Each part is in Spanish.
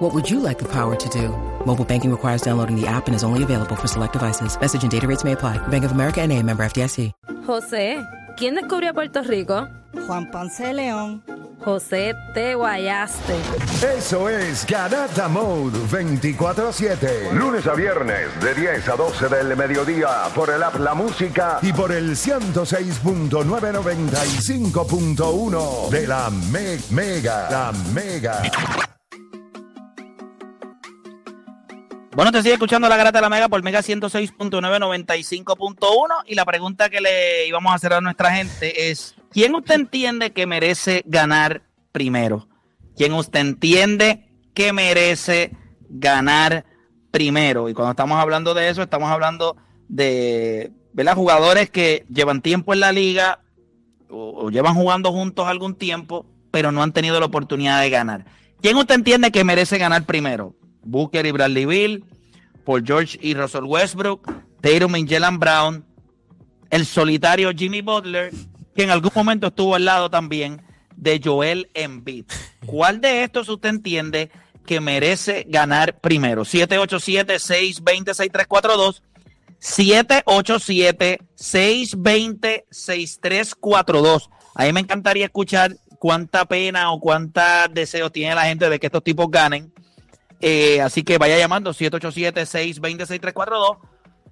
What would you like the power to do? Mobile banking requires downloading the app and is only available for select devices. Message and data rates may apply. Bank of America and a member FDIC. José, ¿quién descubrió Puerto Rico? Juan Ponce de León. José, te guayaste. Eso es Garata Mode 24-7. Lunes a viernes de 10 a 12 del mediodía por el app La Música y por el 106.995.1 de la Me Mega. La Mega. Bueno, te sigue escuchando la Garata de la Mega por Mega 106.995.1 y la pregunta que le íbamos a hacer a nuestra gente es, ¿quién usted entiende que merece ganar primero? ¿Quién usted entiende que merece ganar primero? Y cuando estamos hablando de eso, estamos hablando de ¿verdad? jugadores que llevan tiempo en la liga o, o llevan jugando juntos algún tiempo, pero no han tenido la oportunidad de ganar. ¿Quién usted entiende que merece ganar primero? Booker y Bradley Bill, Paul George y Russell Westbrook, Tatum y Jalen Brown, el solitario Jimmy Butler, que en algún momento estuvo al lado también de Joel Embiid. ¿Cuál de estos usted entiende que merece ganar primero? 787-620-6342. 787-620-6342. A mí me encantaría escuchar cuánta pena o cuántos deseos tiene la gente de que estos tipos ganen. Eh, así que vaya llamando 787-620-6342.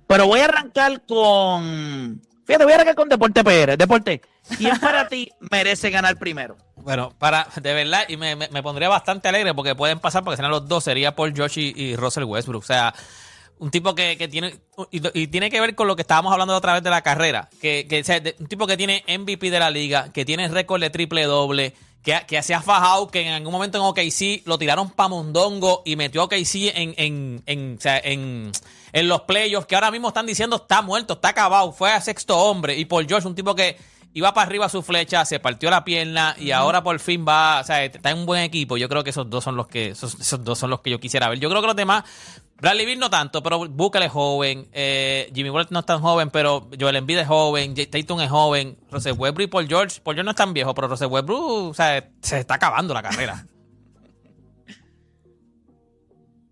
Pero voy a arrancar con. Fíjate, voy a arrancar con Deporte PR. Deporte, ¿quién para ti merece ganar primero? Bueno, para, de verdad, y me, me- me pondría bastante alegre porque pueden pasar, porque serán los dos, sería Paul George y, y Russell Westbrook. O sea, un tipo que, que tiene, y, y tiene que ver con lo que estábamos hablando otra vez de la carrera, que, que o sea, de- un tipo que tiene MVP de la liga, que tiene récord de triple doble, que, que se ha fajado, que en algún momento en OKC lo tiraron pa' Mondongo y metió a OKC en, en, en, o sea, en, en los playoffs, que ahora mismo están diciendo está muerto, está acabado, fue a sexto hombre, y Paul George, un tipo que iba para arriba su flecha, se partió la pierna y ahora por fin va, o sea, está en un buen equipo. Yo creo que esos dos son los que esos, esos dos son los que yo quisiera ver. Yo creo que los demás Bradley Beal no tanto, pero Booker es joven, eh, Jimmy Butler no es tan joven, pero Joel Embiid es joven, Jay Tatum es joven, Russell Westbrook y Paul George, Paul George no es tan viejo, pero Russell Westbrook, o sea, se está acabando la carrera.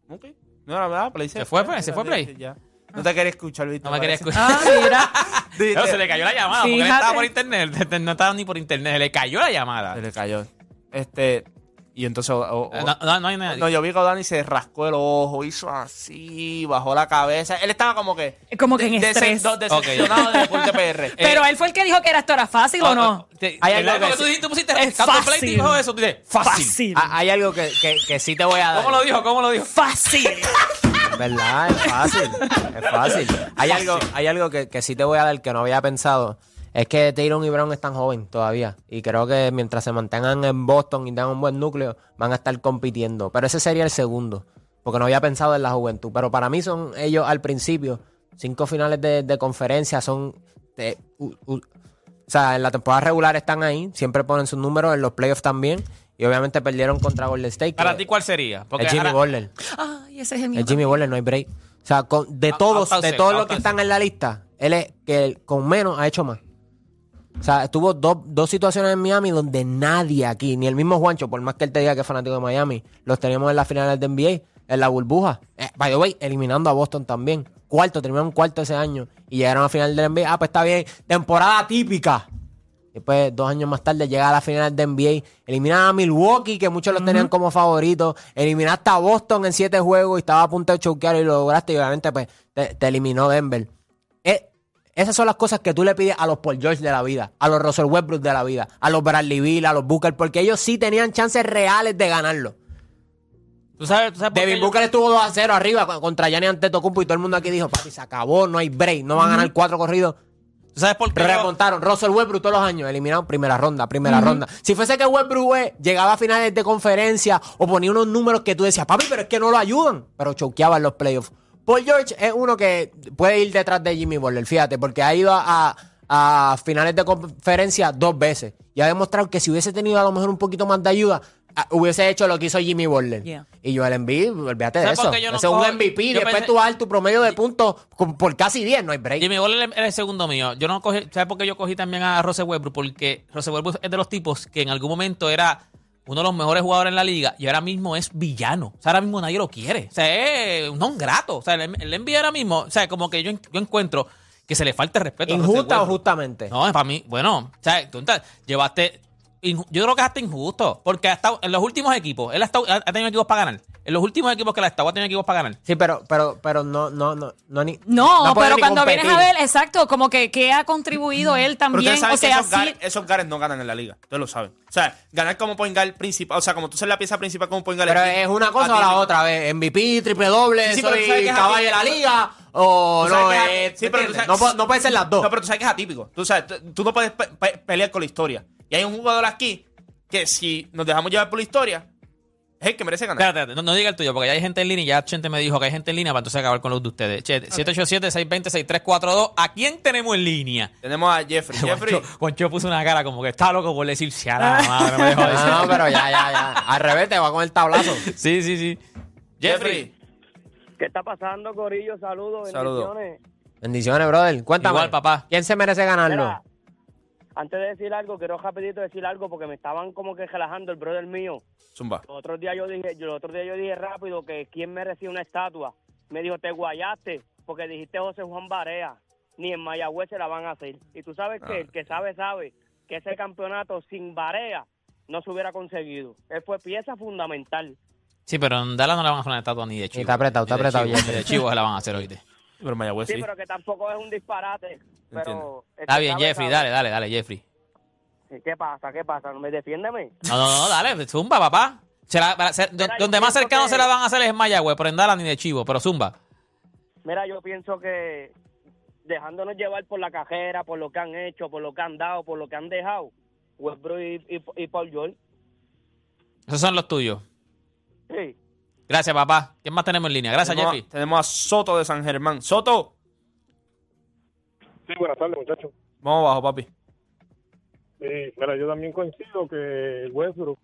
Ok. No, la verdad, Play ¿Se fue, pues? ¿Se fue, Play? Ya. No te quería escuchar, Víctor. No me quería escuchar. Ah, mira. No, se le cayó la llamada, porque él Fíjate. estaba por internet, no estaba ni por internet, se le cayó la llamada. Se le cayó. Este. Y entonces. o- o- Eh, No, no, no hay nadie. no, yo vi que Dani se rascó el ojo, hizo así, bajó la cabeza. Él estaba como que. Como que en de- estrés. decepcionado de PR. Pero él fue el que dijo que era esto era fácil o no. Te- Hay algo que tú, dijiste- pusiste Es Campo Play fácil. dijo eso, tú dices, fácil. Fácil. Ah, Hay algo que, que, que sí te voy a dar. ¿Cómo lo dijo? ¿Cómo lo dijo? Fácil. ¿Verdad? Es fácil. Es fácil. Hay algo, hay algo que, que sí te voy a dar que no había pensado. Es que Tyron y Brown están jóvenes todavía. Y creo que mientras se mantengan en Boston y tengan un buen núcleo, van a estar compitiendo. Pero ese sería el segundo. Porque no había pensado en la juventud. Pero para mí son ellos al principio. Cinco finales de, de conferencia son. de- o sea, en la temporada regular están ahí. Siempre ponen sus números. En los playoffs también. Y obviamente perdieron contra Golden State. Para ti, ¿cuál sería? Porque es Jimmy Butler. Ay, ese es el mío. Es Jimmy Butler, no hay break. O sea, con- de todos, out de todos los que están en la lista, él es que el- con menos ha hecho más. O sea, tuvo dos, dos situaciones en Miami donde nadie aquí, ni el mismo Juancho, por más que él te diga que es fanático de Miami, los teníamos en las finales de NBA, en la burbuja. Eh, by the way, eliminando a Boston también. Cuarto, terminaron cuarto ese año y llegaron a la final del NBA. Ah, pues está bien, temporada típica. Después, dos años más tarde, llega a la final de NBA. Eliminan a Milwaukee, que muchos los tenían como favoritos. Eliminaste a Boston en siete juegos y estaba a punto de choquear y lo lograste. Y obviamente, pues, te, te eliminó Denver. Esas son las cosas que tú le pides a los Paul George de la vida, a los Russell Westbrook de la vida, a los Bradley Beal, a los Booker, porque ellos sí tenían chances reales de ganarlo. ¿Tú sabes, tú sabes por qué Devin yo- Booker estuvo 2 a 0 arriba con- contra Gianni Antetokounmpo y todo el mundo aquí dijo, papi, se acabó, no hay break, no van a ganar cuatro corridos. ¿Tú sabes por qué? yo- Remontaron. Russell Westbrook todos los años, eliminaron primera ronda, primera ronda. Si fuese que Westbrook eh, llegaba a finales de conferencia o ponía unos números que tú decías, papi, pero es que no lo ayudan, pero choqueaba en los playoffs. Paul George es uno que puede ir detrás de Jimmy Butler, fíjate, porque ha ido a, a finales de conferencia dos veces. Y ha demostrado que si hubiese tenido a lo mejor un poquito más de ayuda, hubiese hecho lo que hizo Jimmy Butler. Yeah. Y Joel Embiid, olvídate de ¿Sabes eso. no es un MVP. yo después pensé- tú vas a dar tu promedio de puntos por casi 10, no hay break. Jimmy Butler es el segundo mío. Yo no cogí, ¿sabes por qué yo cogí también a Russell Westbrook? Porque Russell Westbrook es de los tipos que en algún momento era uno de los mejores jugadores en la liga y ahora mismo es villano. O sea, ahora mismo nadie lo quiere. O sea, es un non grato. O sea, el, el NBA ahora mismo, o sea, como que yo, yo encuentro que se le falta el respeto. ¿Injusta o justamente? No, para mí, bueno, o sea, tú llevaste. Yo creo que es hasta injusto. Porque ha estado, en los últimos equipos, él ha, estado- ha tenido equipos para ganar. En los últimos equipos que estado, ha tenido equipos para ganar. Sí, pero, pero, pero no, no, no, no, ni, No, pero ni cuando vienes a ver, exacto, como que, que ha contribuido él Pero también. ustedes saben O sea, que esos, sí. esos guards no ganan en la liga. Ustedes lo saben. O sea, ganar como point guard principal. O sea, como tú ser la pieza principal como point guard. Pero es una cosa o la otra, ¿ves? MVP, triple doble, Sí, pero tú soy sabes que es caballo de la liga, o no, es- eh, sí, pero tú ¿entiendes? sabes- no, no puede ser las dos. No, pero tú sabes que es atípico. Tú, sabes, tú, tú no puedes pe- pe- pelear con la historia. Y hay un jugador aquí que si nos dejamos llevar por la historia, es el que merece ganar. Espérate, espérate, no, no diga el tuyo, porque ya hay gente en línea y ya Chente me dijo que hay gente en línea para entonces acabar con los de ustedes. Che, 787-620-6342. ¿A quién tenemos en línea? Tenemos a Jeffrey. Jeffrey, Juancho, Juancho puso una cara como que está loco por decir si a la madre me dejó decir. No, no, pero ya, ya, ya. Al revés, te va con el tablazo. Sí, sí, sí. Jeffrey. ¿Qué está pasando, Corillo? Saludos, Saludos. bendiciones. Bendiciones, brother. Cuéntame. Igual, papá. ¿Quién se merece ganarlo? Mira, antes de decir algo, quiero rapidito decir algo porque me estaban como que relajando el brother mío. Zumba. El otro día yo dije, yo, el otro día yo dije rápido que quién merecía una estatua. Me dijo, te guayaste porque dijiste José Juan Barea. Ni en Mayagüez se la van a hacer. Y tú sabes que el que sabe, sabe que ese campeonato sin Barea no se hubiera conseguido. Él fue pieza fundamental. Sí, pero en Dallas no le van a hacer una estatua ni de chivo. está apretado, está Ni de apretado, chivo. Ni de chivo se la van a hacer hoy. Pero Mayagüez Sí, sí. pero que tampoco es un disparate. Pero Está bien, Jeffrey, dale, dale, dale, Jeffrey. ¿Qué pasa? ¿Qué pasa? ¿Me defiéndeme? No, no, no, dale, zumba, papá. Se la- para- se- Mira, yo donde más cercano que- se la van a hacer es en Mayagüez, pero en Dallas ni de chivo, pero zumba. Mira, yo pienso que dejándonos llevar por la cajera, por lo que han hecho, por lo que han dado, por lo que han dejado, Westbrook y, y, y Paul George, Esos son los tuyos. sí. Gracias, papá. ¿Quién más tenemos en línea? Gracias, tenemos, Jeffrey. A, tenemos a Soto de San Germán. Soto. Sí, buenas tardes, muchachos. Vamos abajo, papi. Sí, mira, yo también coincido que Westbrook,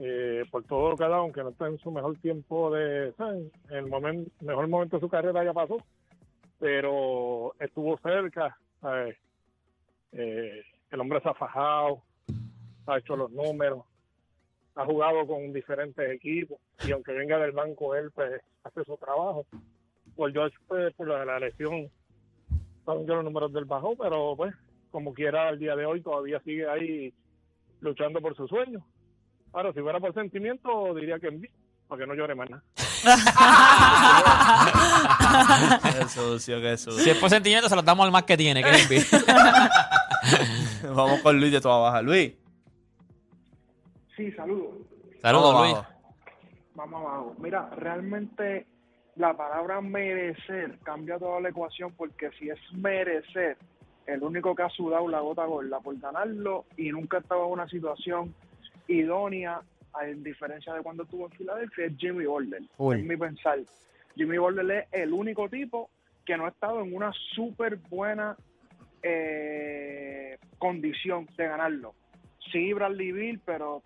eh, por todo lo que ha dado, aunque no está en su mejor tiempo de, ¿saben? el momento, mejor momento de su carrera ya pasó, pero estuvo cerca, ¿sabes? Eh, el hombre se ha fajado, ha hecho los números, ha jugado con diferentes equipos y aunque venga del banco él pues hace su trabajo. Por George, pues, por la, la lesión, saben yo los números del bajo, pero pues como quiera al día de hoy todavía sigue ahí luchando por su sueño. Ahora, si fuera por sentimiento, diría que en mí, para que no llore más nada. Qué sucio, qué sucio. Si es por sentimiento, se los damos al más que tiene, que es. Vamos con Luis de toda baja. Luis. Sí, saludos. Saludos, Vamos Luis. abajo. Vamos abajo. Mira, realmente la palabra merecer cambia toda la ecuación porque si es merecer, el único que ha sudado la gota gorda por ganarlo y nunca estaba en una situación idónea, a diferencia de cuando estuvo en Filadelfia, es Jimmy Butler. Es mi pensar. Jimmy Butler es el único tipo que no ha estado en una súper buena eh, condición de ganarlo. Sí, Bradley Bill, pero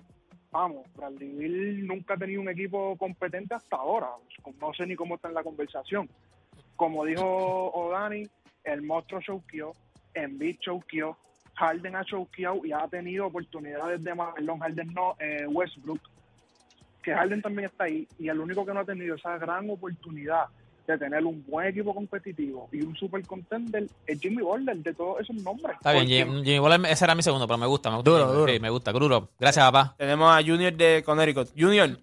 vamos, Bill nunca ha tenido un equipo competente hasta ahora. No sé ni cómo está en la conversación. Como dijo O'Dani, el monstruo choqueó, Embiid choqueó, Harden ha choqueado y ha tenido oportunidades de Marlon Harden no, eh, Westbrook, que Harden también está ahí y el único que no ha tenido esa gran oportunidad de tener un buen equipo competitivo y un super contender es Jimmy Butler de todos esos nombres. Está bien, Jimmy, Jimmy Butler, ese era mi segundo, pero me gusta, me gusta. Duro, Jimmy. duro. Sí, me gusta, Gruro. Gracias, papá. Tenemos a Junior de Connecticut. Junior.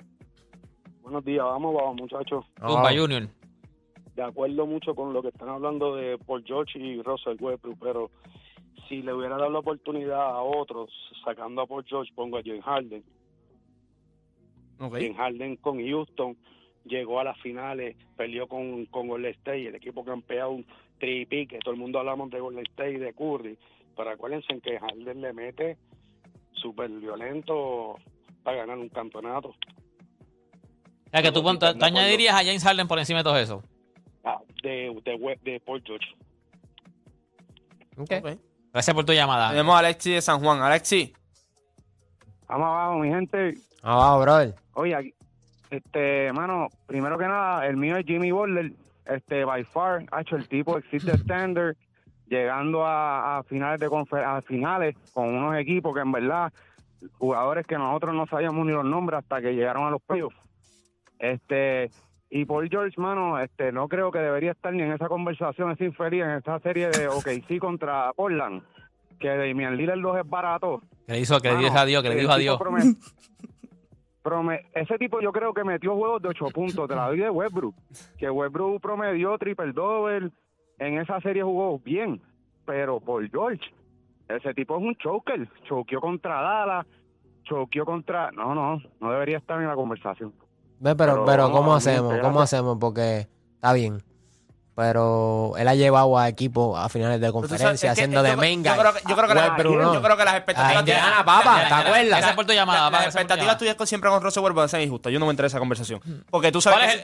Buenos días, vamos, vamos, muchachos. Zumba, Junior. De acuerdo mucho con lo que están hablando de Paul George y Russell Westbrook, pero si le hubiera dado la oportunidad a otros, sacando a Paul George, pongo a James Harden. Ok. James Harden con Houston llegó a las finales, peleó con, con Golden State, el equipo campeón un tripique, todo el mundo hablamos de Golden State y de Curry, pero acuérdense que Harden le mete súper violento para ganar un campeonato. O sea, que tú, pon- tú- tú añadirías a James Harden por encima de todo eso. Ah, de, de, de Paul George. Ok. Ok. Gracias por tu llamada. Tenemos a Alexi de San Juan. Alexi, Vamos abajo, mi gente. Abajo, brother. Oye, aquí- este, mano, primero que nada, el mío es Jimmy Butler. Este, by far, ha hecho el tipo existe standard, llegando a, a finales de confer- a finales con unos equipos que en verdad, jugadores que nosotros no sabíamos ni los nombres hasta que llegaron a los playoffs. Este, y Paul George, mano, este, no creo que debería estar ni en esa conversación, es infeliz en esta serie de OKC contra Portland, que Damian Lillard los es barato. Que le hizo, que le Mano, dijo adiós, que le dijo adiós. prome- ese tipo yo creo que metió juegos de 8 puntos. Te la doy de Westbrook. Que Westbrook promedió triple double. En esa serie jugó bien. Pero por George, ese tipo es un choker. Choqueó contra Dallas. Choqueó contra. No, no, no debería estar en la conversación. Ve, pero, Pero pero ¿cómo hacemos? ¿Cómo hacemos? Porque está bien. Pero él ha llevado a equipos a finales de conferencia haciendo de menga. Yo creo que, yo no. yo creo que las expectativas. Ah, Indiana, papa, ¿te acuerdas? Gracias por tu llamada, Las, expectativas tuyas con- siempre con Russell Westbrook son injustas. Yo no me enteré de esa conversación. Porque tú sabes ¿Cuál que es el-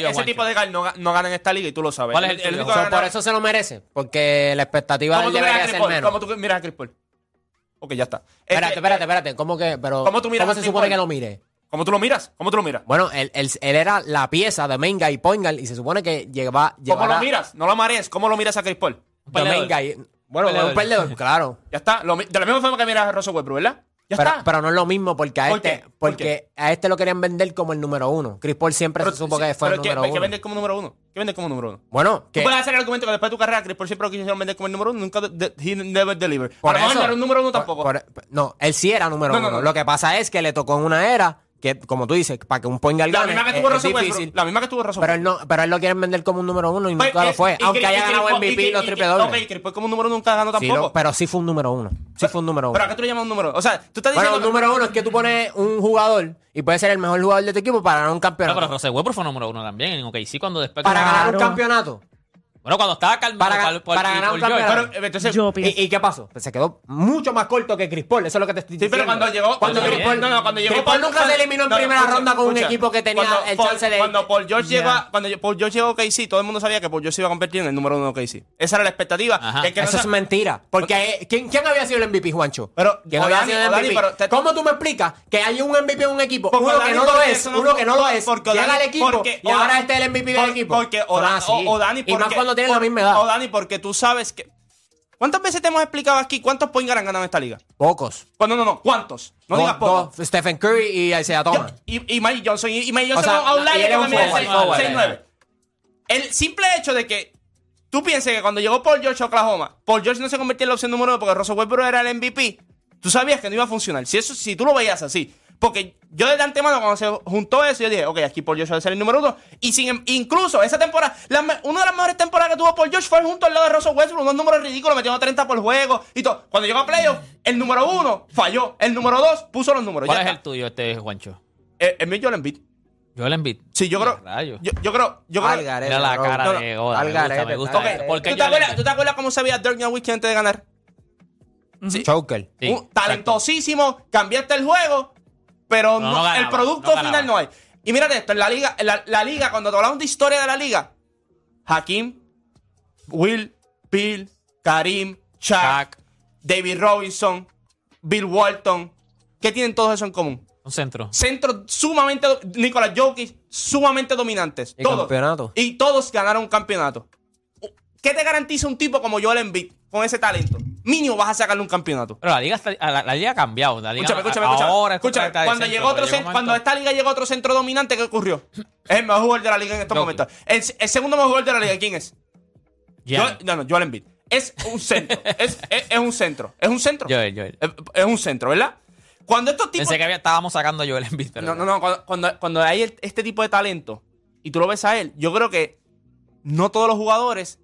ese- cuál es tipo de guy no, ga- no gana en esta liga y tú lo sabes. Por eso se lo merece. Porque la expectativa de ¿Cómo él debería ser menos. ¿Cómo tú miras a Chris Paul? Ok, ya está. Es Espérate, espérate, espérate. ¿Cómo que? Pero, ¿Cómo tú miras a se supone que lo mire? ¿Cómo tú lo miras? ¿Cómo tú lo miras? Bueno, él, él, él era la pieza de Menga y Poingal y se supone que lleva, ¿Cómo lo miras? No lo marees. ¿Cómo lo miras a Chris Paul? de. Menga y- bueno, un perdedor, claro. Ya está. Lo de la misma forma que miras a Russell Westbrook, ¿verdad? Ya Pero, está. pero no es lo mismo porque a ¿Por este, qué? ¿Por porque a este lo querían vender como el número uno. Chris Paul siempre Pero- se supo sí, que fue el pero ¿qué- número ¿Qué uno. vende como número uno? ¿Qué vende como número uno? Bueno, Tú que puedes hacer el argumento que después de tu carrera, Chris Paul siempre lo quisieron vender como el número uno, nunca de, he never delivered. por a lo mejor eso- no era un número uno tampoco. por- no, él sí era número No, no, uno. no. Lo que pasa es que le tocó en una era que, como tú dices, para que un Poingal la gane misma que es- tuvo es Russell difícil. Westbrook. La misma que tuvo Russell Pero él no, pero él lo quieren vender como un número uno y Pues, nunca lo fue. y Aunque haya ganado MVP y y- los triple Ok, dobles. Chris Paul como número uno nunca ha ganado Sí, tampoco. lo- pero sí fue un número uno. Sí fue un número uno. Pero acá tú le llamas un número. O sea, tú estás Bueno, diciendo. un número uno es que tú pones un jugador y puede ser el mejor jugador de tu equipo para ganar un No, campeonato. pero Russell Westbrook fue número uno también en OKC cuando después... para ganar un campeonato. Bueno, cuando estaba calmado Para, ganar un campeonato. Pero, entonces, Yo pienso. ¿Y, y qué pasó? Pues se quedó mucho más corto que Chris Paul. Eso es lo que te estoy Sí, diciendo. pero cuando llegó. Cuando Chris Paul, Paul, no, no, cuando llegó Chris Paul nunca cuando- se eliminó en no, primera escucha, ronda con un equipo que tenía Cuando el Paul- chance de. Cuando Paul George Ya. llegó cuando Paul George llegó a todo el mundo sabía que Paul George se iba a convertir en el número uno de OKC. Esa era la expectativa. Que no Eso es mentira. Porque eh, ¿quién, quién había sido el MVP, Juancho? Pero, ¿Quién había Dani, sido el MVP? pero te- ¿Cómo tú me explicas que hay un MVP en un equipo? Porque uno que no lo es, uno que no lo es. porque llega al equipo y ahora este es el MVP del equipo. Porque o, así. o- Dani, y más tienen la misma edad. O Dani, porque tú sabes que. ¿Cuántas veces te hemos explicado aquí cuántos point han ganado en esta liga? Pocos. Cuando no, no, ¿cuántos? No digas pocos. Stephen Curry y Isaiah Thomas. Y, y Mike Johnson. Y, y Mike O Johnson sea, a un y lado él es un también forward, es forward, 6-9. El simple hecho de que tú pienses que cuando llegó Paul George a Oklahoma, Paul George no se convirtió en la opción número uno porque Russell Westbrook era el MVP, tú sabías que no iba a funcionar. Si, eso, si tú lo veías así. Porque yo desde antemano, cuando se juntó eso, yo dije, ok, aquí Paul George va a ser el número uno. Y sin, em- incluso esa temporada, la una de las mejores temporadas que tuvo Paul George fue junto al lado de Russell Westbrook, unos números ridículos, metiendo 30 por juego y todo. Cuando llegó a playoff, el número uno falló. El número dos puso los números. ¿Cuál Ya es está. el tuyo, este Juancho? Eh, el mío Joel Embiid. Joel Embiid. Sí, yo creo. Yo, yo creo. Yo creo Al garete, Mira la bro. cara No, no. de Oda. Al Me gusta, garete, me gusta. al garete. ¿Por qué ¿Tú te, acuerdas, Embiid? ¿Tú te acuerdas cómo se veía Dirk Nowitzki antes de ganar? Sí. Choker. Sí, Un- talentosísimo, cambiaste el juego, pero No, no- no ganaba, el producto no final no hay. Y mírate esto, en la liga, en la, la liga, cuando te hablamos de historia de la liga, Hakim, Will, Bill, Karim, Shaq. David Robinson, Bill Walton, ¿qué tienen todos eso en común? Un centro. Centros sumamente, Nicolas Jokic, sumamente dominantes. Y todos. campeonato. Y todos ganaron un campeonato. ¿Qué te garantiza un tipo como Joel Embiid con ese talento? Mínimo vas a sacarle un campeonato. Pero la liga, está- la, la liga ha cambiado. La liga, Escúchame, escúchame, escúchame. Ahora es Escúchame, cuando llegó otro cuando esta liga llegó otro centro dominante, ¿qué ocurrió? Es el mejor jugador de la liga en estos momentos. El, el segundo mejor jugador de la liga, ¿quién es? Joel- no, no, Joel Embiid. Es un centro. es, es- es un centro. Es un centro. Joel, Joel. Es, es un centro, ¿verdad? Cuando estos tipos. Pensé que había- estábamos sacando a Joel Embiid. pero No, no, no. Cuando, cuando, cuando hay este tipo de talento y tú lo ves a él, yo creo que no todos los jugadores.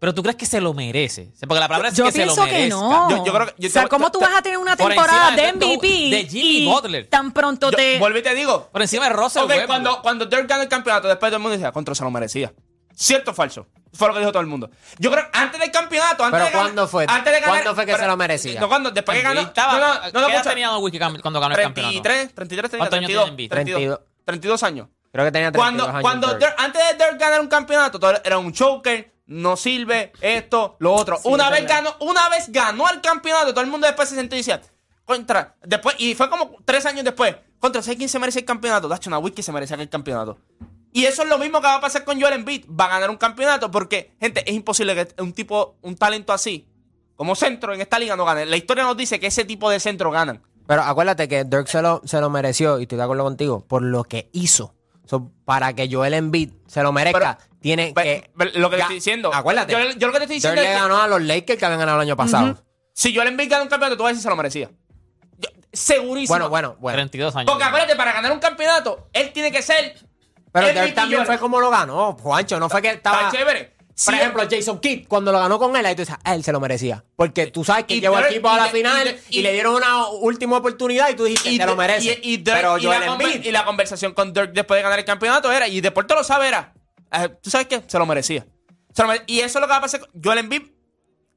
Pero tú crees que se lo merece. Porque la palabra es Yo que se lo pienso que merezca. no. Yo- yo creo que- yo o sea, ¿cómo tú vas a tener una por temporada de de- MVP de Jimmy y Butler. tan pronto Yo, te... vuelvo y te digo. Por encima de Russell Ok, Westbrook. cuando, cuando Dirk ganó el campeonato, después todo el mundo decía, contra se lo merecía. ¿Cierto o falso? Fue lo que dijo todo el mundo. Yo creo que antes del campeonato, antes ¿Pero de ganar- cuándo fue? Antes de ganar, ¿Cuándo fue que pero- se lo merecía? No, cuando, después que ganó. Estaba, no, no, no, no, ¿Qué edad escucha. tenía Wiki cuando ganó el campeonato? 33, 33, tenía, ¿Cuántos años 32, tiene Embiid? 32, 32 años. Creo que tenía 32 Cuando, años. cuando Dirk. Dirk- antes de Dirk ganar un campeonato, todo era un choker, no sirve esto, lo otro. Una vez ganó, una vez ganó el campeonato, todo el mundo después se sentó y decía, contra, después, y fue como tres años después, contra, ¿sabes quién se merece el campeonato? Dacho Wiki se merece el campeonato. Y eso es lo mismo que va a pasar con Joel Embiid, va a ganar un campeonato porque, gente, es imposible que un tipo, un talento así, como centro en esta liga no gane. La historia nos dice que ese tipo de centro ganan. Pero acuérdate que Dirk se lo, se lo mereció, y estoy de acuerdo contigo, por lo que hizo. Para que Joel Embiid se lo merezca, tiene que. Lo que te estoy diciendo. Acuérdate. Yo, lo que te estoy diciendo. Joel es le ganó a los Lakers que habían ganado el año pasado. Si Joel Embiid gana un campeonato, tú vas a decir se lo merecía. Segurísimo. Bueno, bueno, bueno. 32 años. Porque acuérdate, para ganar un campeonato, él tiene que ser. Pero él también fue como lo ganó, Juancho. No fue que estaba. Está chévere. Por ejemplo, Jason Kidd, cuando lo ganó con él, ahí tú dices, ah, él se lo merecía. Porque tú sabes que y llevó al equipo a la final y, le dieron una última oportunidad y tú dijiste, se lo merece. Y, Dirk, Pero la Embiid, y la conversación con Dirk después de ganar el campeonato era, y Deporte lo sabe, era, ah, tú sabes que se lo merecía. Se lo merecía. Y eso es lo que va a pasar. Joel Embiid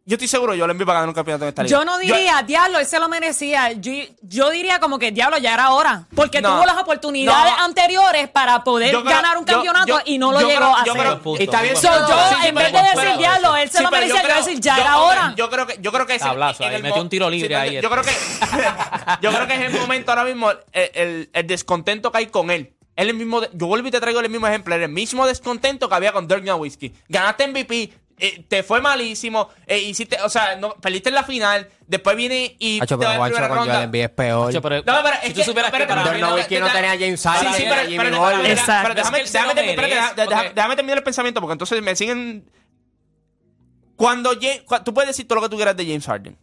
yo estoy seguro, yo le envío para ganar un campeonato en esta liga. Yo no diría, diablo, él se lo merecía. Yo, yo diría como que, diablo, ya era hora. Porque tuvo las oportunidades anteriores para poder ganar un campeonato y no lo llegó a hacer. Está bien. Yo, sí, en vez de decir, diablo, él se lo merecía, yo, voy a decir, ya era hora. Yo creo que, yo creo que es Tablazo, el, ahí, metió un tiro libre sí, ahí. Este. Yo creo, que, es el momento ahora mismo, el, el, descontento que hay con él. Él mismo, yo vuelvo y te traigo el mismo ejemplo, el mismo descontento que había con Dirk Nowitzki. Ganaste MVP, eh, te fue malísimo, eh, hiciste, o sea, no, perdiste en la final, después viene y Hacho, pero en Juancho con Joel. Embiid es peor. Hacho, pero, no, pero es tú que- supieras que mí no- no tenía James Harden, sí, pero- pero- pero déjame, terminar- el pensamiento porque entonces me siguen... Cuando Ja- cua- tú puedes decir todo lo que tú quieras de James Harden.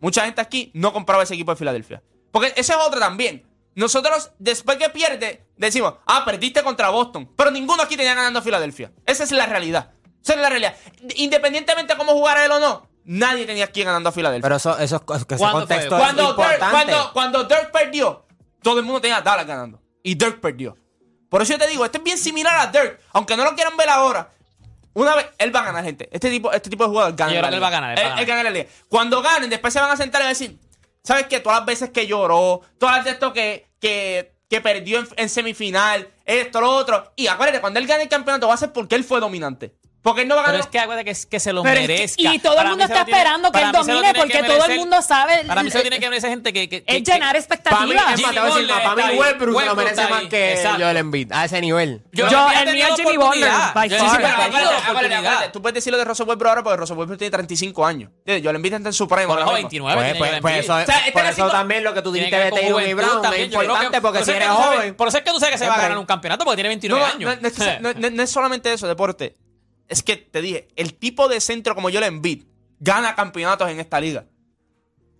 Mucha gente aquí no compraba ese equipo de Filadelfia. Porque esa es otra también. Nosotros, después que pierde, decimos, ah, perdiste contra Boston. Pero ninguno aquí tenía ganando a Filadelfia. Esa es la realidad. Esa es la realidad. Independientemente de cómo jugara él o no, nadie tenía aquí ganando a Filadelfia. Pero eso, eso, que ese contexto es cuando importante. Dirk, cuando, cuando Dirk perdió, todo el mundo tenía a Dallas ganando. Y Dirk perdió. Por eso yo te digo, esto es bien similar a Dirk. Aunque no lo quieran ver ahora, una vez, él va a ganar, gente. Este tipo, este tipo de jugador gana. Él va a ganar. Él, gana la liga. Cuando ganen, después se van a sentar y van a decir, ¿sabes qué? Todas las veces que lloró, todas las veces que, que, perdió en, semifinal, esto, lo otro. Y acuérdate, cuando él gane el campeonato va a ser porque él fue dominante. Porque él no va a ganar. Es que acuérdate que, que se lo pero merezca. Y todo el mundo está esperando que él domine porque todo el mundo sabe. Para mí se tiene que merecer gente que. es llenar expectativas. Para mí, Westbrook lo merece más que Joel Embiid. A ese nivel. Yo, el mío es Jimmy Butler. Tú puedes decir lo de Russell Westbrook ahora porque Russell Westbrook tiene 35 años. Joel Embiid está en su prime. Por 29. Pues, pues, pues eso este también lo que tú dijiste de Taylor y Brown es importante porque si eres joven. Por eso es que tú sabes que se va a ganar un campeonato porque tiene 29 años. No es solamente eso, deporte es que te dije, el tipo de centro como Joel Embiid gana campeonatos en esta liga.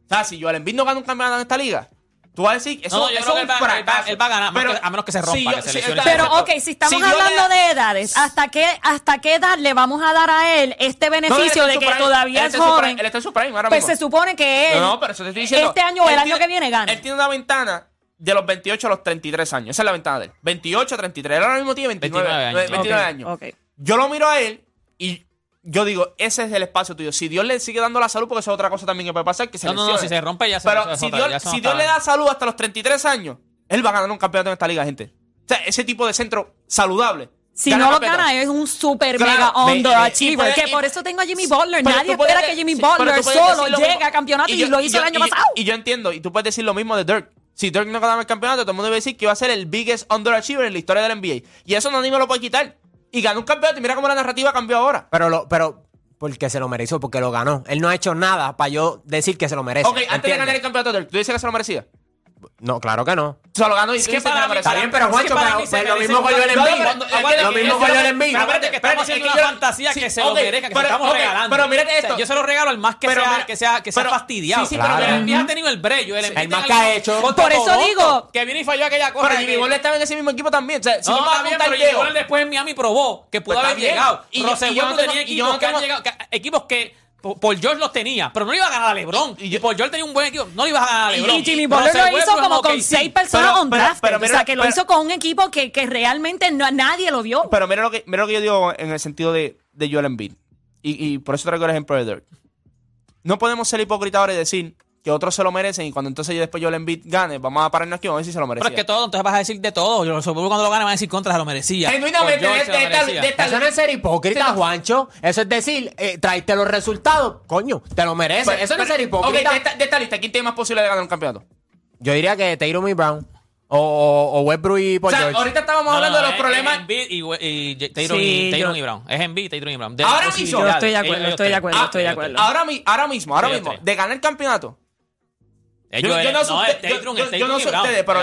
O sea, si Joel Embiid no gana un campeonato en esta liga, Tú vas a decir, eso, no, yo eso creo es que él va, él va, él va, a ganar, pero, a menos que se rompa, si yo, que se. Si pero, ok, si estamos si hablando le... de edades, ¿hasta qué, ¿hasta qué edad le vamos a dar a él este beneficio no, él de que prime, todavía es joven? él está en su prime ahora Pues mismo. se supone que él, no, pero eso te estoy diciendo, este año o el año que viene, gana. Él tiene una ventana de los 28 a los 33 años. Esa es la ventana de él. 28 a 33. Él ahora mismo tiene 29, 29 años. 29 okay, años. Okay. Yo lo miro a él y yo digo, ese es el espacio tuyo. Si Dios le sigue dando la salud, porque eso es otra cosa también que puede pasar, que se No, no, no, si se rompe ya se Pero si, Dios, le da salud hasta los 33 años, él va a ganar un campeonato en esta liga, gente. O sea, ese tipo de centro saludable. Si no lo gana, es un super mega underachiever. Que por eso tengo a Jimmy Butler. Nadie espera que Jimmy Butler solo llegue a campeonato y, yo, lo hizo el año pasado. Y yo entiendo, y tú puedes decir lo mismo de Dirk. Si Dirk no ganaba el campeonato, todo el mundo iba a decir que iba a ser el biggest underachiever en la historia del NBA. Y eso nadie me lo puede quitar y ganó un campeonato. Y mira cómo la narrativa cambió ahora. Pero, lo, pero porque se lo mereció, porque lo ganó. Él no ha hecho nada para yo decir que se lo merece. Ok, antes de ganar el campeonato, ¿tú dices que se lo merecía? No, claro que no. Solo gano y es que para mí, Está bien, pero Juancho, pues pero lo mismo con Joel Embiid. Lo mismo con Joel Embiid. Pero que estamos haciendo una fantasía que se lo merezca, que se estamos regalando. Pero mírate esto. Yo se lo regalo al más que sea que sea que sea fastidiado. Sí, sí, pero Joel Embiid ha tenido el brello, el más que ha hecho. Por eso digo que viene y falló aquella cosa. Pero Jimmy Butler estaba en ese mismo equipo también. O sea, si no, bien, pero Jimmy después en Miami probó que pudo pues haber llegado. Y yo tenía equipos que han llegado equipos que Paul George los tenía, pero no iba a ganar a LeBron. Y, y Paul George tenía un buen equipo, no le iba a ganar a LeBron. Y, Jimmy Butler lo hizo como con seis personas pero, on draft. O sea, que lo hizo con un equipo que, que realmente no, nadie lo vio. Pero mira lo, que, mira lo que yo digo en el sentido de, de Joel Embiid. Y, y por eso traigo el ejemplo de Dirk. No podemos ser hipócritas ahora y decir, que otros se lo merecen y cuando entonces yo después yo le envío gane, vamos a pararnos aquí, vamos a ver si se lo merecía. Pero es que todo, entonces vas a decir de todo. Yo supongo cuando lo gane van a decir contra, se lo merecía. Pues Eso no es ser hipócrita, Juancho. Eso es decir, eh, los resultados, coño, te lo mereces. Eso no es ser hipócrita. Okay, de, esta, lista, ¿quién tiene más posibilidad de ganar un campeonato? Yo diría que Taylor y Brown. O, o, Westbrook y Paul o sea, ahorita estábamos hablando de los problemas. Es y, y, y, Taylor, sí, y, y Brown. Y Brown. Ahora mismo. Yo estoy de acuerdo, estoy de acuerdo, estoy de ah, acuerdo. Ahora, mismo, ahora mismo. De ganar el campeonato, yo, no, no, ustedes, pero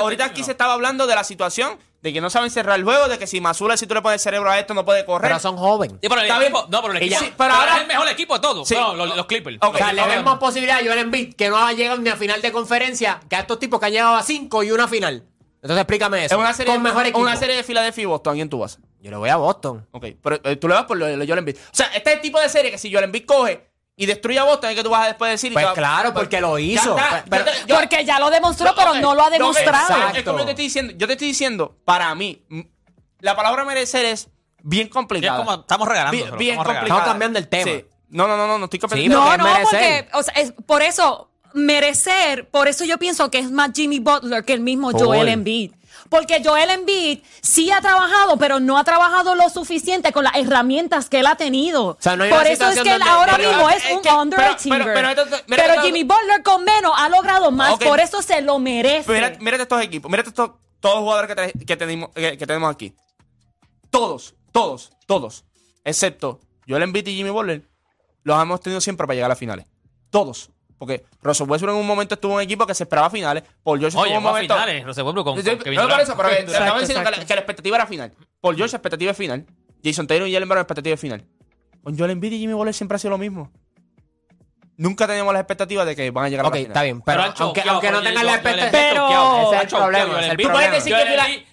ahorita, aquí se estaba hablando de la situación de que no saben cerrar el juego, de que si Mazula, si tú le pones el cerebro a esto, no puede correr. Pero son jóvenes. Sí, pero equipo, no, pero el pero ahora, es el mejor equipo de todos. Sí. Los, Clippers. Okay. O sea, le vemos posibilidad a Joel Embiid que no ha llegado ni a final de conferencia, que a estos tipos que han llegado a cinco y una final. Entonces explícame eso. Es una serie, con mejor equipo. una serie de Filadelfia y Boston. ¿A quién tú vas? Yo le voy a Boston. Ok, pero eh, tú le vas por Joel Embiid. O sea, este es el tipo de serie que si Joel Embiid coge y destruye a Boston, es que tú vas a después decir. Pues claro, pues, porque lo hizo. Ya, pues, pero, yo, porque ya lo demostró, pero okay, no lo ha demostrado. Es como yo te estoy diciendo, yo te estoy diciendo, para mí, la palabra merecer es bien complicada. Es como, estamos regalando. Bien, bien estamos, complicada. estamos cambiando el tema. Sí. No, no, no, no, no estoy cambiando. Sí, no, no, porque o sea, es, por eso merecer, por eso yo pienso que es más Jimmy Butler que el mismo Joel Embiid. Porque Joel Embiid sí ha trabajado, pero no ha trabajado lo suficiente con las herramientas que él ha tenido. Por eso es que él ahora mismo es, eh, un que, underachiever. Pero, Jimmy Butler con menos ha logrado más. Por eso se lo merece. Mira, mírate estos equipos. Mírate estos, todos los jugadores que, tenemos, aquí. Todos, todos, todos. Excepto Joel Embiid y Jimmy Butler. Los hemos tenido siempre para llegar a las finales. Todos. Porque Russell Westbrook en un momento estuvo en un equipo que se esperaba finales. Paul George Oye, estuvo en un momento. finales, Russell Westbrook con, con Kevin No me parece, pero que, exacto, estaba diciendo que la, que la, expectativa era final. Paul George, expectativa es final. Jason Taylor y Jalen Brown, expectativa es final. Con Joel Embiid y Jimmy Butler siempre ha sido lo mismo. Nunca teníamos las expectativas de que van a llegar okay, a la final. está bien, pero, pero aunque, aunque no tengan las expectativas, pero ese es el problema. Es el tú puedes decir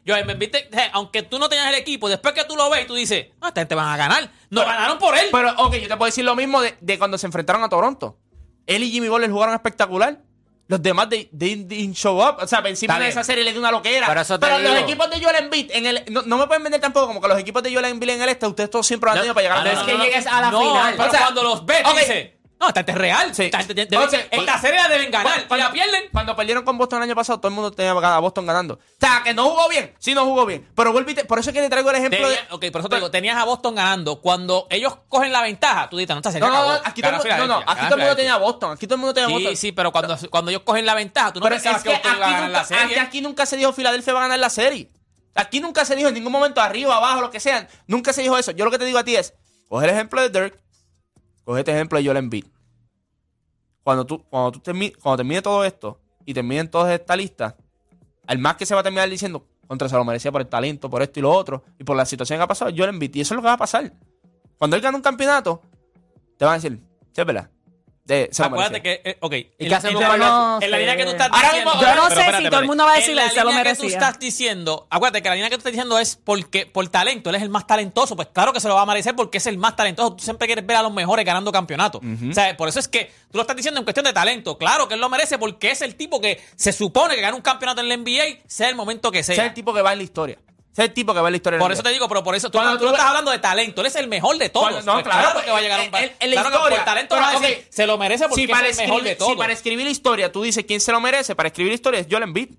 que aunque tú no tengas el equipo, después que tú lo ves, tú dices, ah, esta gente van a ganar. No ganaron por él. Pero, ok, yo te puedo decir lo mismo de, de cuando se enfrentaron a Toronto. Él y Jimmy Butler jugaron espectacular. Los demás, they, they didn't show up. O sea, encima de esa serie le dio una loquera. Pero, eso Pero los equipos de Joel Embiid, en el, no, no, me pueden vender tampoco como que los equipos de Joel Embiid en el este, ustedes todos siempre lo han tenido para llegar no, a la final. No, es que llegues a la final. Pero cuando los ves, dice, no, esta es real. Sí. Esta, Entonces, esta serie la deben ganar. Cuando, pierden. Cuando perdieron con Boston el año pasado, todo el mundo tenía a Boston ganando. O sea, que no jugó bien. Sí, no jugó bien. Pero vuelvo por eso es que te traigo el ejemplo Tenía, de. Ok, por eso te digo, tenías a Boston ganando. Cuando ellos cogen la ventaja, tú dices, no, esta serie no, no, aquí todo, no, no, aquí todo el mundo tenía a Boston. Aquí todo el mundo tenía a Boston. Sí, sí, pero cuando, cuando ellos cogen la ventaja, tú no pero pensabas que, que ganar la serie. Aquí nunca se dijo Filadelfia va a ganar la serie. Aquí nunca se dijo en ningún momento arriba, abajo, lo que sean. Nunca se dijo eso. Yo lo que te digo a ti es, coge el ejemplo de Dirk Coge este ejemplo de Joel Embiid. Cuando tú, cuando tú termine, cuando termine todo esto y terminen toda esta lista, al más que se va a terminar diciendo, contra se lo merecía por el talento, por esto y lo otro, y por la situación que ha pasado, Joel Embiid. Y eso es lo que va a pasar. Cuando él gana un campeonato, te van a decir, chépela, Acuérdate que, eh, ok. ¿Y qué hacemos con En la línea que tú estás diciendo. yo no sé si todo el mundo va a decir, él se lo merecía. que tú estás diciendo, acuérdate que la línea que tú estás diciendo es porque por talento, él es el más talentoso. Pues claro que se lo va a merecer porque es el más talentoso. Tú siempre quieres ver a los mejores ganando campeonatos. O sea, por eso es que tú lo estás diciendo en cuestión de talento. Claro que él lo merece porque es el tipo que se supone que gana un campeonato en la NBA, sea el momento que sea. Ese es el tipo que va en la historia. Ese es el tipo que ve la historia. Por eso te digo, pero por eso tú, no, tú no estás hablando de talento. Él es el mejor de todos. Cuando, no, pues claro, porque va a llegar un el, el, claro, historia, por talento pero, no okay. se lo merece porque si es el mejor de todos. Si para escribir la historia tú dices quién se lo merece, para escribir la historia es Joel Embiid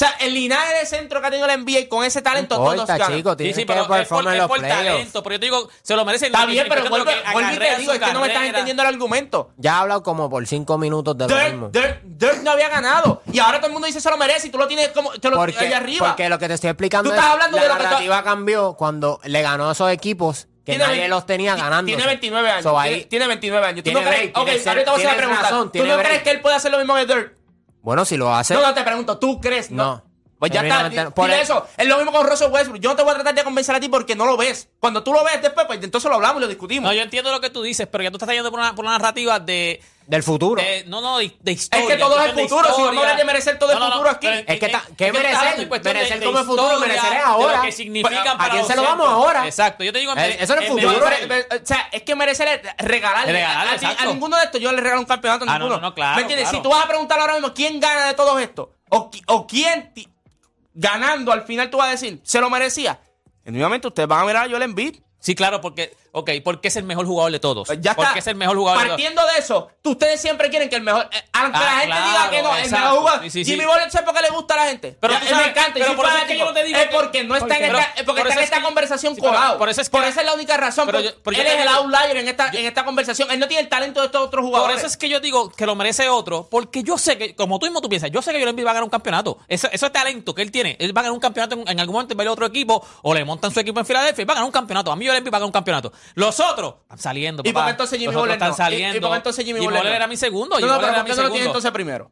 sea, el Linares centro que ha tenido la NBA con ese talento no importa, todos chico, sí, sí, pero es por, es por talento, pero yo te digo, se lo merecen. Está bien, pero vuelve, vuelve te digo, es que no me estás entendiendo el argumento. Ya ha hablado como por cinco minutos de Dirk, lo mismo. Dirk, Dirk, no había ganado y ahora todo el mundo dice se lo merece y tú lo tienes como te lo, porque, arriba. Porque lo que te estoy explicando tú estás es hablando la de lo narrativa que cambió cuando le ganó a esos equipos que tiene, nadie los tenía ganando. Tiene 29 años. So ahí, tiene, tiene, 29 años. ¿Tú no crees? Ahorita voy a hacer la pregunta. Razón, ¿Tú no crees que él puede hacer lo mismo que Dirk? Bueno, si lo hace. No, no te pregunto, ¿tú crees? No. Pues ya está, por e- eso. Es lo mismo con Russell Westbrook. Yo te voy a tratar de convencer a ti porque no lo ves. Cuando tú lo ves después, pues entonces lo hablamos y lo discutimos. No, yo entiendo lo que tú dices, pero ya tú estás yendo por una, por una narrativa de... Del futuro. No, no, de, historia. Es que todo es el futuro. Si no hablas de merecer todo el futuro aquí. Es, que, ¿qué merecer? Merecer como el futuro, merecer es ahora. lo significa pues, para ¿A quién se lo vamos ahora? Exacto. Yo te digo... Eh, eso es el futuro. o sea, es que merecer es regalarle. regalarle a, ninguno de estos yo le regalo un campeonato a ah, ninguno. Ah, no, no, claro, ¿Me entiendes? Si tú vas a preguntar ahora mismo quién gana de todos estos o, o quién ganando, al final tú vas a decir, ¿se lo merecía? Y nuevamente ustedes van a mirar a Joel Embiid. Sí, claro, porque ok, ¿por qué es el mejor jugador de todos? Pues Ya ¿Por está. qué es el mejor jugador de todos? Partiendo de eso, tú- ustedes siempre quieren que el mejor. eh, aunque Ah, la gente claro, diga que no, el exacto. mejor jugador. Sí, sí, sí. Jimmy Butler, ¿sabes por qué le gusta a la gente? Pero él sabes- me encanta. pero por eso es que yo no te digo Es que- porque no está en esta, es porque por está en es esta conversación sí, colado. por eso es Por esa es la única razón. pero él es el outlier en esta, en esta conversación. Él no tiene el talento de estos otros Por jugadores. eso es que yo digo que lo merece otro, porque yo sé que, como tú mismo tú piensas, yo sé que Joel Embiid va a ganar un campeonato. Eso, eso es talento que él tiene. Él va a ganar un campeonato en, en algún momento, va a ir a otro equipo, o le montan su equipo en Filadelfia y va a ganar un campeonato. A mí Joel Embiid va a ganar un campeonato. Los otros están saliendo, ¿Y papá. por qué entonces Jimmy Butler están no? ¿Y- saliendo. y por qué entonces Jimmy Jimmy Butler no? era mi segundo. No, no, pero ¿por qué no lo tiene segundo. entonces primero?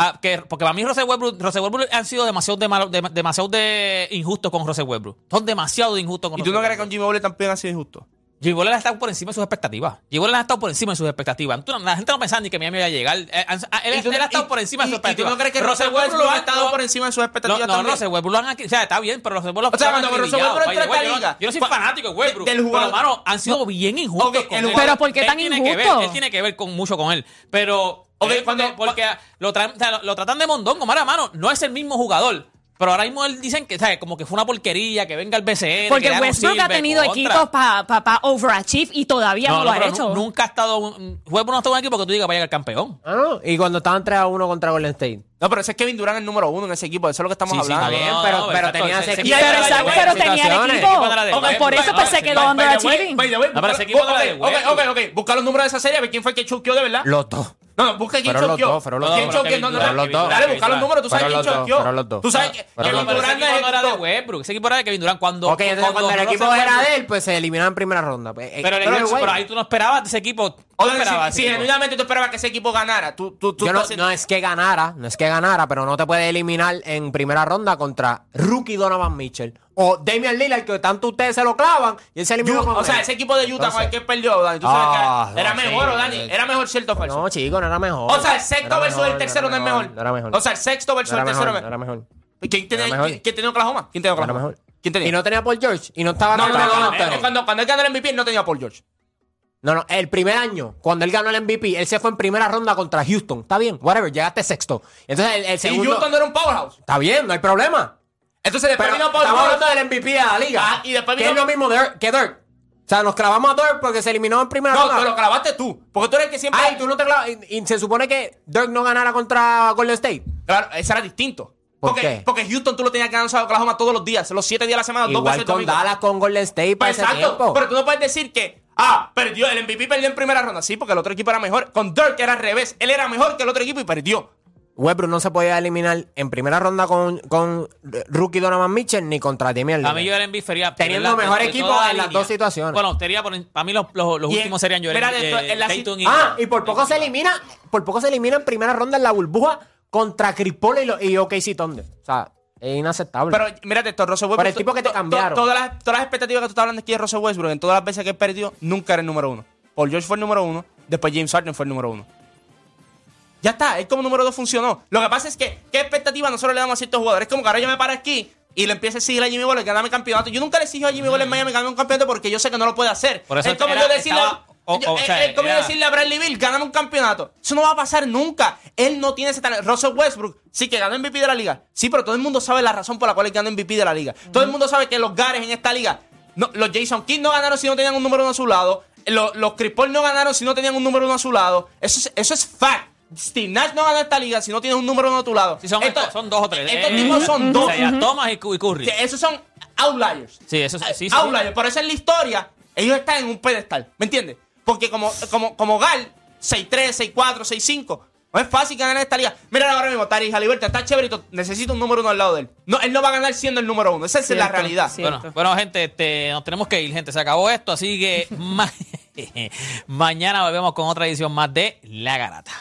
Ah, que, porque para mí Russell Westbrook, Russell Westbrook han sido demasiado, de, malo- de- demasiado de injustos con Russell Westbrook. Son demasiado de injustos con ¿Y tú no Russell crees que con Jimmy Butler también ha sido injusto? Jimmy Butler ha estado por encima de sus expectativas. Jimmy Butler ha estado por encima de sus expectativas. Tú la gente no pensaba ni que Miami iba a llegar. Eh, ah, Él, ¿Y tú- él ha estado y- por encima de sus y tú expectativas. no crees que Russell Westbrook ha estado por encima de sus expectativas No, no? Russell Westbrook lo han aquí- O sea, está bien, pero Russell Westbrook O sea, cuando Russell Westbrook entró esta way. Yo no- liga, Yo no soy fanático de Westbrook. del jugador- Pero, hermano, han sido bien injustos con él. Pero ¿por qué tan injusto? Él tiene que ver con mucho con él. Pero... Cuando- porque lo, tratan de mondongo, mano, mano. No es el mismo jugador. Pero ahora mismo él dicen que, ¿sabes? Como que fue una porquería, que venga el BCN. Porque que ya no Westbrook ha tenido contra. equipos para pa, pa overachieve y todavía no, lo ha hecho. nu- Nunca ha estado. un- Westbrook no ha estado en un equipo que tú digas vaya a llegar campeón. Ah, no. Y cuando estaban 3 a 1 contra Golden State. No, pero ese es Kevin Durant el número uno en ese equipo. Eso es lo que estamos Sí, sí, hablando. está bien, No, pero- pero exacto, tenía ese- equipo Pero, Westbrook. tenía el equipo. Westbrook. por eso pues se quedó underachieving. No, pero ese equipo no ok, Westbrook. ok, ok. Busca los números de esa serie, a ver quién fue el que choqueó de verdad. Los dos. No, no, busca quién Fueron los choqueó. dos, fueron los ¿Quién dos. choqueó? No, no, Fueron los dos. Dale, busca los números, tú sabes quién los choqueó. fueron los dos. Tú sabes que Kevin los dos. pero ese Durant era de. Westbrook. Ese equipo era de Kevin Durant. Cuando. Ok, entonces cuando el equipo era de él, pues se eliminaban en primera ronda. Pues, pero ahí tú no esperabas de ese equipo. ¿Tú Oye, esperabas genuinamente tú esperabas que ese equipo ganara, tú, tú, tú yo no, es que ganara, no es que ganara, pero no te puede eliminar en primera ronda contra rookie Donovan Mitchell o Damian Lillard, que tanto ustedes se lo clavan y él se eliminó con O sea, ese equipo de Utah Entonces- que perdió, Dani, tú sabes Ah, que era no, mejor, sí, ¿o Dani? Era mejor cierto falso. No, chico, no era mejor. O sea, el sexto No versus el tercero no es mejor. No era mejor. O sea, el sexto versus el tercero mejor, no era mejor. ¿Quién tenía, quién- tenía Oklahoma? ¿Quién tenía Oklahoma? mejor. ¿Quién tenía? Y no tenía Paul George y no estaba No, no, no, no. Cuando, él ganó el MVP, no tenía Paul George. No, no, el primer año, cuando él ganó el MVP, él se fue en primera ronda contra Houston. Está bien, whatever, llegaste sexto. Entonces el, el Y segundo. Houston no era un powerhouse. Está bien, no hay problema. Entonces después Pero vino Paul estamos George. hablando del MVP de la liga. Ah, y después que vino- es lo mismo Dirk- que Dirk. O sea, nos clavamos a Dirk porque se eliminó en primera No, ronda. te lo clavaste tú. Porque tú eres el que siempre. Ay, tú no te clavas. Y, y se supone que Dirk no ganara contra Golden State. Claro, ese era distinto. ¿Por porque, qué? porque Houston tú lo tenías que ganar a Oklahoma todos los días, los siete días a la semana, dos Igual veces el con domingo. Dallas, con Golden State para Pues ese exacto, tiempo. pero tú no puedes decir que, ah, perdió, el MVP perdió en primera ronda. Sí, porque el otro equipo era mejor. Con Dirk era al revés. Él era mejor que el otro equipo y perdió. Westbrook no se podía eliminar en primera ronda con, con rookie Donovan Mitchell ni contra Damian A mí. Joel Embiid sería... Teniendo mejor equipo en las dos situaciones. Bueno, sería por, para mí los, los, los Y en- últimos serían Joel Embiid, eh. Ah, y por poco se elimina, por poco se elimina en primera ronda en la burbuja contra Chris Paul y, y OKC Thunder. O sea, es inaceptable. Pero mírate esto, Russell Westbrook. Por el tipo que te to- to- cambiaron. todas, las, todas las expectativas que tú estás hablando aquí de Russell Westbrook, en todas las veces que él perdió, nunca era el número uno. Paul George fue el número uno, después James Harden fue el número uno. Ya está, él como número dos funcionó. Lo que pasa es que, ¿qué expectativa nosotros le damos a ciertos jugadores? Es como que ahora yo me paro aquí y le empiezo a exigir a Jimmy Butler que gane campeonato. Yo nunca le exijo a Jimmy Butler en Miami que gane un campeonato porque yo sé que no lo puede hacer. Por eso es como era- yo decirle, estaba- o- yo- o eh, sea, yo era- decirle a Bradley Bill, gáname un campeonato. Eso no va a pasar nunca. Él no tiene ese talento. Russell Westbrook sí que ganó MVP de la liga. Sí, pero todo el mundo sabe la razón por la cual él ganó MVP de la liga. Todo el mundo sabe que los Gares en esta liga, no, los Jason Kidd no ganaron si no tenían un número uno a su lado. Los, los Chris Paul no ganaron si no tenían un número uno a su lado. Eso es, eso es fact. Steve Nash no ganó esta liga si no tienes un número uno a tu lado. Sí, son, dos o tres. Estos Eh, tipos son dos. Isaiah Thomas y Cu- y Curry. Sí, Esos son outliers. Sí, eso sí, sí, sí. outliers. Por eso en la historia, ellos están en un pedestal. ¿Me entiendes? Porque como, como, como Gal, 6-3, 6-4, 6-5. No es fácil ganar esta liga. Mira ahora mismo, Tari Haliberto está chéverito. Necesita un número uno al lado de él. No, él no va a ganar siendo el número uno. Esa es la realidad. Bueno, bueno, gente, este, nos tenemos que ir, gente. Se acabó esto, así que ma- mañana volvemos con otra edición más de La Garata.